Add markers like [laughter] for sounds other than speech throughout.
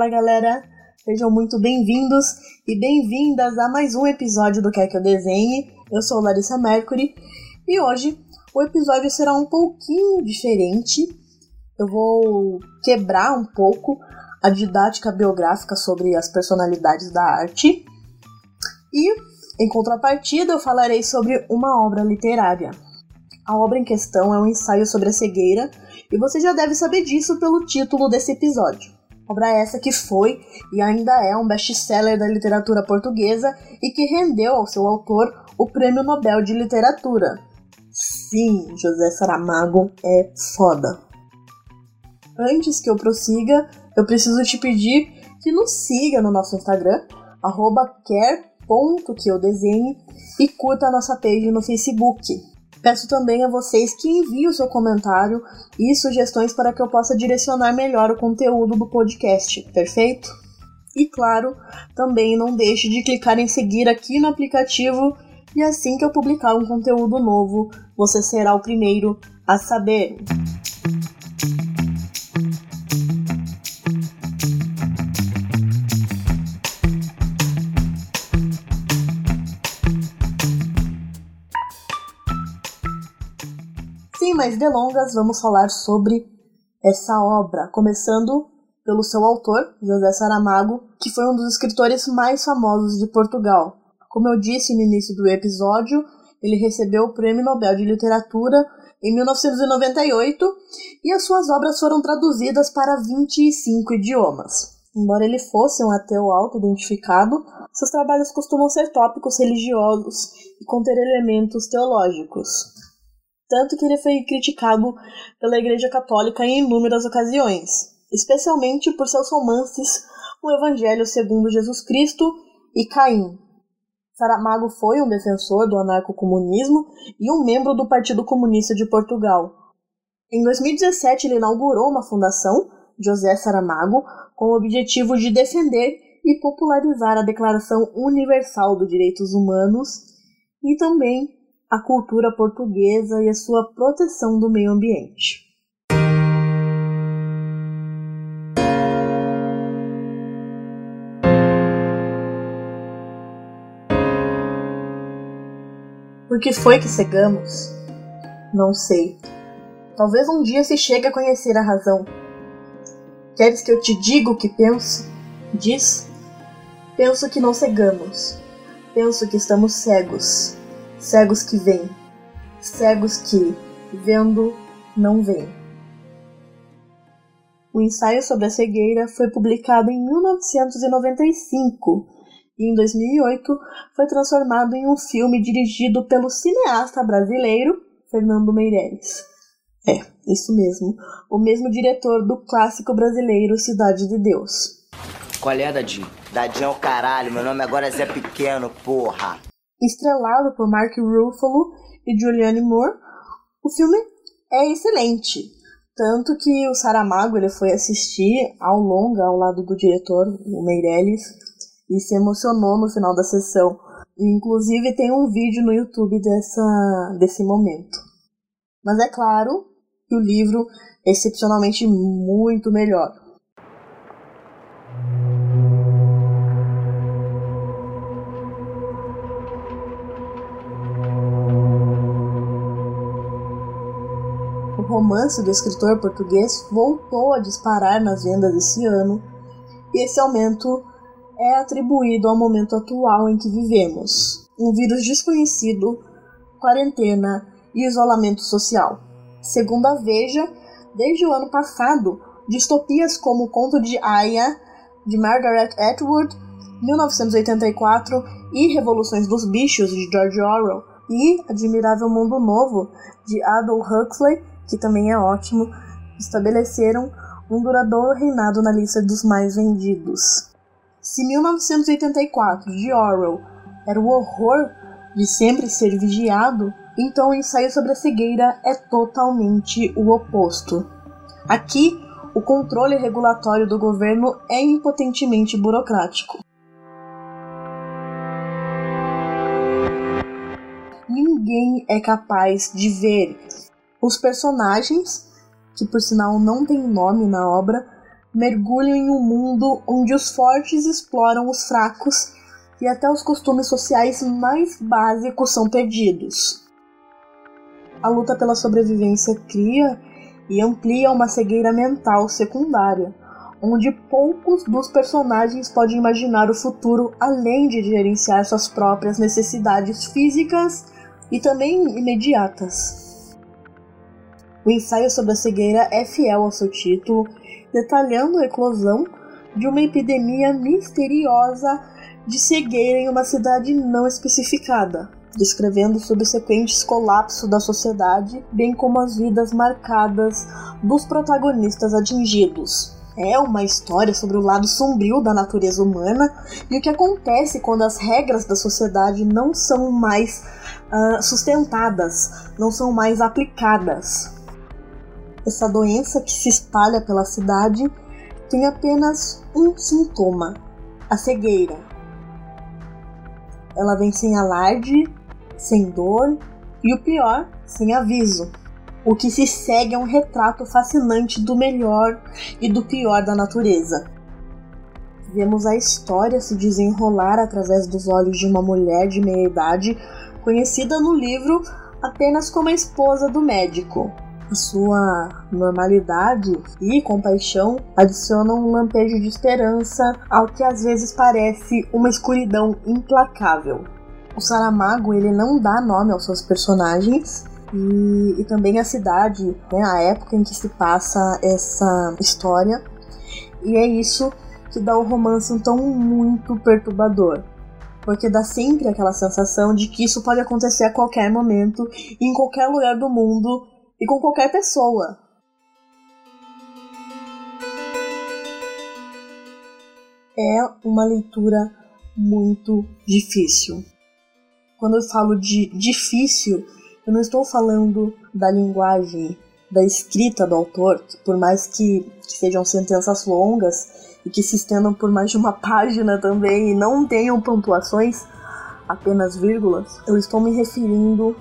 Fala galera, sejam muito bem-vindos e bem-vindas a mais um episódio do Quer Que Eu Desenhe. Eu sou Larissa Mercury e hoje o episódio será um pouquinho diferente. Eu vou quebrar um pouco a didática biográfica sobre as personalidades da arte e, em contrapartida, eu falarei sobre uma obra literária. A obra em questão é um ensaio sobre a cegueira e você já deve saber disso pelo título desse episódio. Obra essa que foi e ainda é um best-seller da literatura portuguesa e que rendeu ao seu autor o Prêmio Nobel de Literatura. Sim, José Saramago é foda. Antes que eu prossiga, eu preciso te pedir que nos siga no nosso Instagram, quer.queeudesenhe e curta a nossa page no Facebook. Peço também a vocês que enviem o seu comentário e sugestões para que eu possa direcionar melhor o conteúdo do podcast, perfeito? E claro, também não deixe de clicar em seguir aqui no aplicativo e assim que eu publicar um conteúdo novo, você será o primeiro a saber. Sem mais delongas, vamos falar sobre essa obra, começando pelo seu autor, José Saramago, que foi um dos escritores mais famosos de Portugal. Como eu disse no início do episódio, ele recebeu o Prêmio Nobel de Literatura em 1998 e as suas obras foram traduzidas para 25 idiomas. Embora ele fosse um ateu auto-identificado, seus trabalhos costumam ser tópicos religiosos e conter elementos teológicos tanto que ele foi criticado pela Igreja Católica em inúmeras ocasiões, especialmente por seus romances O Evangelho segundo Jesus Cristo e Caim. Saramago foi um defensor do anarcocomunismo e um membro do Partido Comunista de Portugal. Em 2017, ele inaugurou uma fundação, José Saramago, com o objetivo de defender e popularizar a Declaração Universal dos Direitos Humanos e também a cultura portuguesa e a sua proteção do meio ambiente. Por que foi que cegamos? Não sei. Talvez um dia se chegue a conhecer a razão. Queres que eu te diga o que penso? Diz. Penso que não cegamos. Penso que estamos cegos cegos que veem, cegos que, vendo, não veem. O ensaio sobre a cegueira foi publicado em 1995 e em 2008 foi transformado em um filme dirigido pelo cineasta brasileiro Fernando Meirelles. É, isso mesmo, o mesmo diretor do clássico brasileiro Cidade de Deus. Qual é, Dadinho? Dadinho é o caralho, meu nome agora é Zé Pequeno, porra estrelado por Mark Ruffalo e Julianne Moore, o filme é excelente. Tanto que o Saramago ele foi assistir ao longa ao lado do diretor, o Meirelles, e se emocionou no final da sessão. Inclusive tem um vídeo no YouTube dessa, desse momento. Mas é claro que o livro é excepcionalmente muito melhor. Romance do escritor português voltou a disparar nas vendas esse ano, e esse aumento é atribuído ao momento atual em que vivemos um vírus desconhecido, quarentena e isolamento social. Segundo a Veja, desde o ano passado, distopias como o Conto de Aya, de Margaret Atwood, 1984, e Revoluções dos Bichos, de George Orwell, e Admirável Mundo Novo, de Aldous Huxley, que também é ótimo, estabeleceram um duradouro reinado na lista dos mais vendidos. Se 1984 de Orwell era o horror de sempre ser vigiado, então o ensaio sobre a cegueira é totalmente o oposto. Aqui, o controle regulatório do governo é impotentemente burocrático. Ninguém é capaz de ver os personagens, que por sinal não tem nome na obra, mergulham em um mundo onde os fortes exploram os fracos e até os costumes sociais mais básicos são perdidos. A luta pela sobrevivência cria e amplia uma cegueira mental secundária, onde poucos dos personagens podem imaginar o futuro além de gerenciar suas próprias necessidades físicas e também imediatas. O ensaio sobre a cegueira é fiel ao seu título, detalhando a eclosão de uma epidemia misteriosa de cegueira em uma cidade não especificada, descrevendo o subsequente colapso da sociedade, bem como as vidas marcadas dos protagonistas atingidos. É uma história sobre o lado sombrio da natureza humana e o que acontece quando as regras da sociedade não são mais uh, sustentadas, não são mais aplicadas. Essa doença que se espalha pela cidade tem apenas um sintoma: a cegueira. Ela vem sem alarde, sem dor e o pior, sem aviso. O que se segue é um retrato fascinante do melhor e do pior da natureza. Vemos a história se desenrolar através dos olhos de uma mulher de meia idade, conhecida no livro apenas como a esposa do médico. A sua normalidade e compaixão adicionam um lampejo de esperança ao que às vezes parece uma escuridão implacável. O Saramago ele não dá nome aos seus personagens e, e também a cidade, né, a época em que se passa essa história. E é isso que dá o romance um tom muito perturbador. Porque dá sempre aquela sensação de que isso pode acontecer a qualquer momento, em qualquer lugar do mundo e com qualquer pessoa. É uma leitura muito difícil. Quando eu falo de difícil, eu não estou falando da linguagem, da escrita do autor, por mais que, que sejam sentenças longas e que se estendam por mais de uma [laughs] página também e não tenham pontuações, apenas vírgulas, eu estou me referindo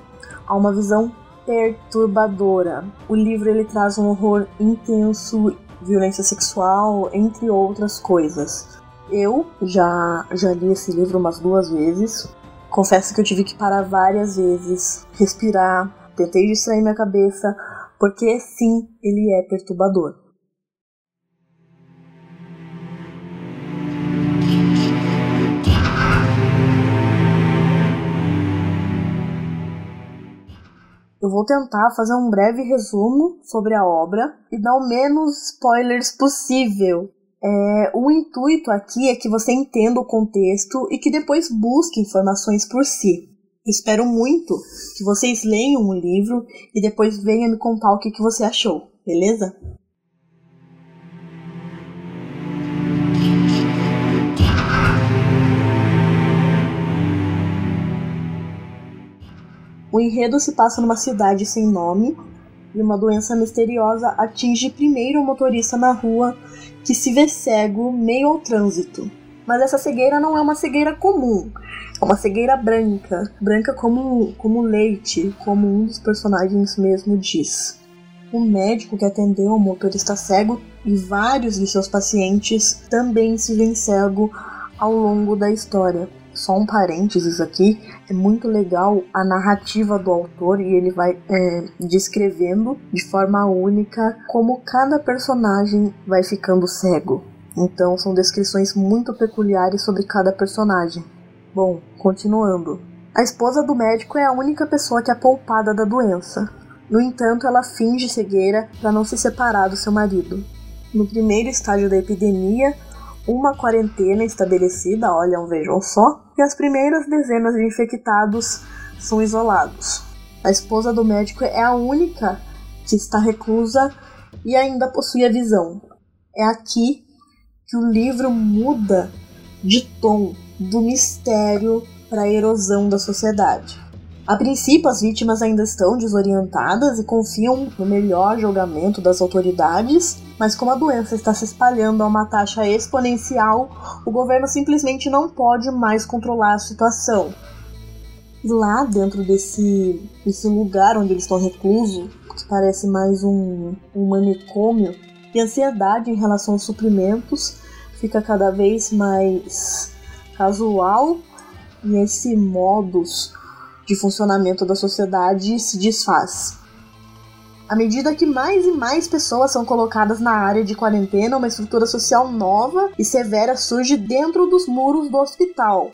a uma visão perturbadora. O livro ele traz um horror intenso, violência sexual, entre outras coisas. Eu já já li esse livro umas duas vezes Confesso que eu tive que parar várias vezes, respirar, tentei distrair minha cabeça, porque sim, ele é perturbador. Eu vou tentar fazer um breve resumo sobre a obra e dar o menos spoilers possível, é, o intuito aqui é que você entenda o contexto e que depois busque informações por si. Espero muito que vocês leiam o livro e depois venham me contar o que, que você achou, beleza? O enredo se passa numa cidade sem nome e uma doença misteriosa atinge primeiro o motorista na rua que se vê cego meio ao trânsito. Mas essa cegueira não é uma cegueira comum, é uma cegueira branca, branca como, como leite, como um dos personagens mesmo diz. O médico que atendeu o motorista cego e vários de seus pacientes também se vêem cego ao longo da história. Só um parênteses aqui, é muito legal a narrativa do autor e ele vai é, descrevendo de forma única como cada personagem vai ficando cego. Então são descrições muito peculiares sobre cada personagem. Bom, continuando. A esposa do médico é a única pessoa que é poupada da doença. No entanto, ela finge cegueira para não se separar do seu marido. No primeiro estágio da epidemia, uma quarentena estabelecida, olham, vejam só, e as primeiras dezenas de infectados são isolados. A esposa do médico é a única que está reclusa e ainda possui a visão. É aqui que o livro muda de tom do mistério para a erosão da sociedade. A princípio, as vítimas ainda estão desorientadas e confiam no melhor julgamento das autoridades, mas como a doença está se espalhando a uma taxa exponencial, o governo simplesmente não pode mais controlar a situação. E lá dentro desse, desse lugar onde eles estão reclusos, que parece mais um, um manicômio, E a ansiedade em relação aos suprimentos fica cada vez mais casual e esse modus de funcionamento da sociedade se desfaz. À medida que mais e mais pessoas são colocadas na área de quarentena, uma estrutura social nova e severa surge dentro dos muros do hospital.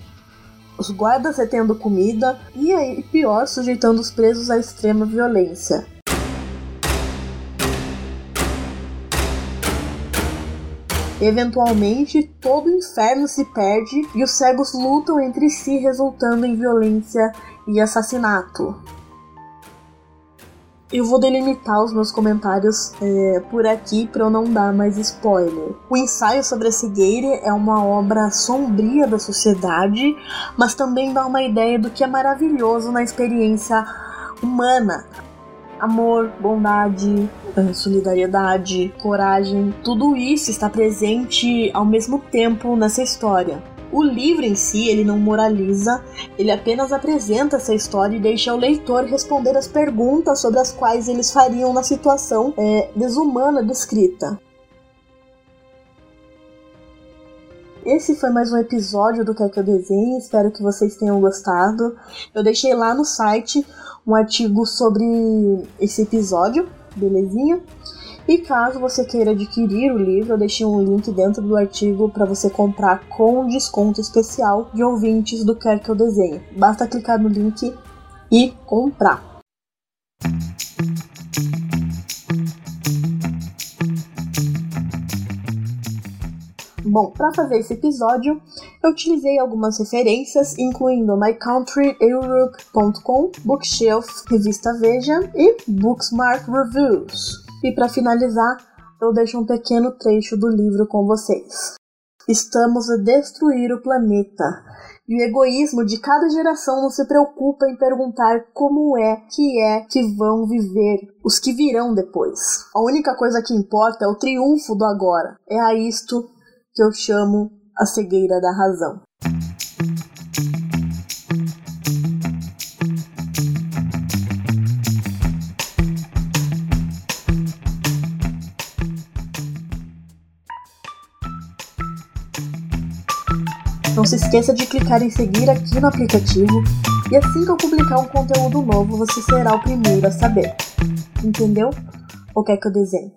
Os guardas retendo comida e, aí, pior, sujeitando os presos à extrema violência. Eventualmente, todo o inferno se perde e os cegos lutam entre si, resultando em violência e assassinato. Eu vou delimitar os meus comentários é, por aqui para eu não dar mais spoiler. O ensaio sobre a cegueira é uma obra sombria da sociedade, mas também dá uma ideia do que é maravilhoso na experiência humana. Amor, bondade, eh, solidariedade, coragem, tudo isso está presente ao mesmo tempo nessa história. O livro em si, ele não moraliza, ele apenas apresenta essa história e deixa o leitor responder as perguntas sobre as quais eles fariam na situação é, desumana descrita. Esse foi mais um episódio do Que Eu Desenhe, espero que vocês tenham gostado. Eu deixei lá no site um artigo sobre esse episódio, belezinha? E caso você queira adquirir o livro, eu deixei um link dentro do artigo para você comprar com desconto especial de ouvintes do Quer Que Eu Desenhe. Basta clicar no link e comprar. Bom, para fazer esse episódio, eu utilizei algumas referências, incluindo mycountryeurope.com, Bookshelf, Revista Veja e Booksmart Reviews. E para finalizar, eu deixo um pequeno trecho do livro com vocês. Estamos a destruir o planeta. E o egoísmo de cada geração não se preocupa em perguntar como é que é que vão viver os que virão depois. A única coisa que importa é o triunfo do agora. É a isto que eu chamo a cegueira da razão. Não se esqueça de clicar em seguir aqui no aplicativo e assim que eu publicar um conteúdo novo você será o primeiro a saber. Entendeu? Ou quer que eu desenhe?